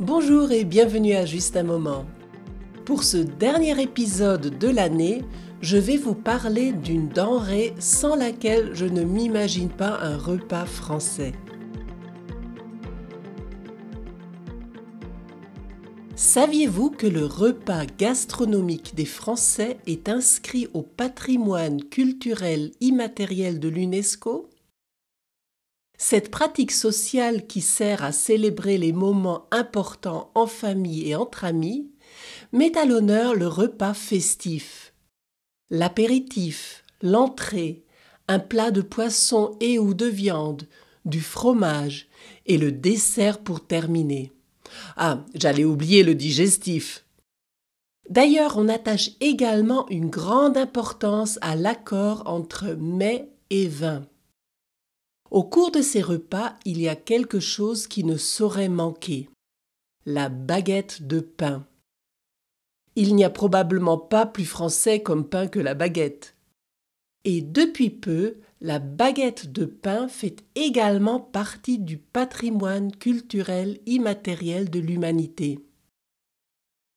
Bonjour et bienvenue à Juste un moment. Pour ce dernier épisode de l'année, je vais vous parler d'une denrée sans laquelle je ne m'imagine pas un repas français. Saviez-vous que le repas gastronomique des Français est inscrit au patrimoine culturel immatériel de l'UNESCO? Cette pratique sociale qui sert à célébrer les moments importants en famille et entre amis met à l'honneur le repas festif. L'apéritif, l'entrée, un plat de poisson et ou de viande, du fromage et le dessert pour terminer. Ah, j'allais oublier le digestif. D'ailleurs, on attache également une grande importance à l'accord entre mets et vin. Au cours de ces repas, il y a quelque chose qui ne saurait manquer. La baguette de pain. Il n'y a probablement pas plus français comme pain que la baguette. Et depuis peu, la baguette de pain fait également partie du patrimoine culturel immatériel de l'humanité.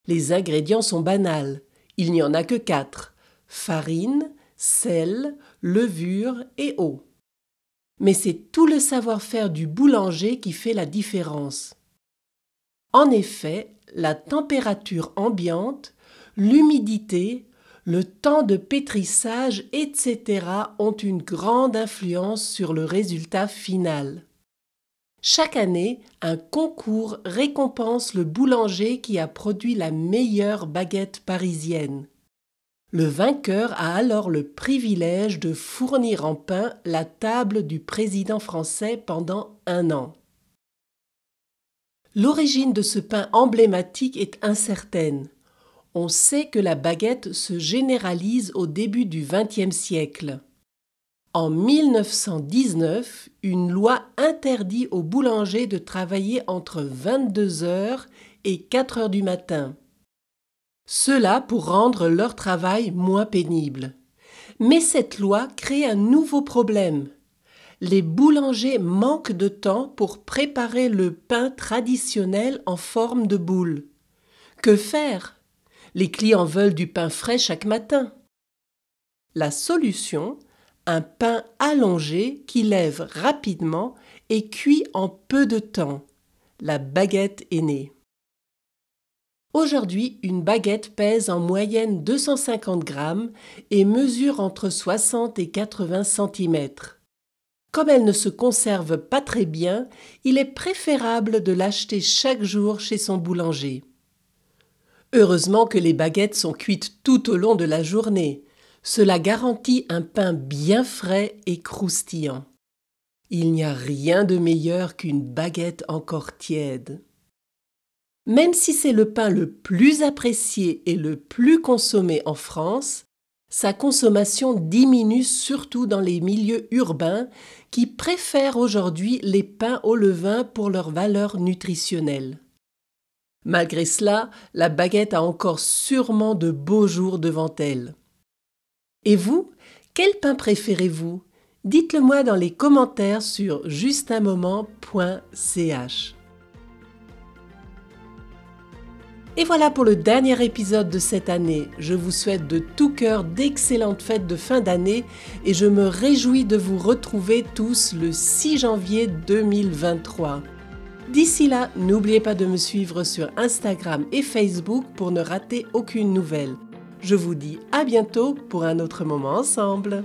Les ingrédients sont banals. Il n'y en a que quatre farine, sel, levure et eau mais c'est tout le savoir-faire du boulanger qui fait la différence. En effet, la température ambiante, l'humidité, le temps de pétrissage, etc. ont une grande influence sur le résultat final. Chaque année, un concours récompense le boulanger qui a produit la meilleure baguette parisienne. Le vainqueur a alors le privilège de fournir en pain la table du président français pendant un an. L'origine de ce pain emblématique est incertaine. On sait que la baguette se généralise au début du XXe siècle. En 1919, une loi interdit aux boulangers de travailler entre 22 heures et 4 heures du matin. Cela pour rendre leur travail moins pénible. Mais cette loi crée un nouveau problème. Les boulangers manquent de temps pour préparer le pain traditionnel en forme de boule. Que faire? Les clients veulent du pain frais chaque matin. La solution un pain allongé qui lève rapidement et cuit en peu de temps. La baguette est née. Aujourd'hui, une baguette pèse en moyenne 250 grammes et mesure entre 60 et 80 cm. Comme elle ne se conserve pas très bien, il est préférable de l'acheter chaque jour chez son boulanger. Heureusement que les baguettes sont cuites tout au long de la journée. Cela garantit un pain bien frais et croustillant. Il n'y a rien de meilleur qu'une baguette encore tiède. Même si c'est le pain le plus apprécié et le plus consommé en France, sa consommation diminue surtout dans les milieux urbains qui préfèrent aujourd'hui les pains au levain pour leur valeur nutritionnelle. Malgré cela, la baguette a encore sûrement de beaux jours devant elle. Et vous, quel pain préférez-vous? Dites-le moi dans les commentaires sur justunmoment.ch. Et voilà pour le dernier épisode de cette année. Je vous souhaite de tout cœur d'excellentes fêtes de fin d'année et je me réjouis de vous retrouver tous le 6 janvier 2023. D'ici là, n'oubliez pas de me suivre sur Instagram et Facebook pour ne rater aucune nouvelle. Je vous dis à bientôt pour un autre moment ensemble.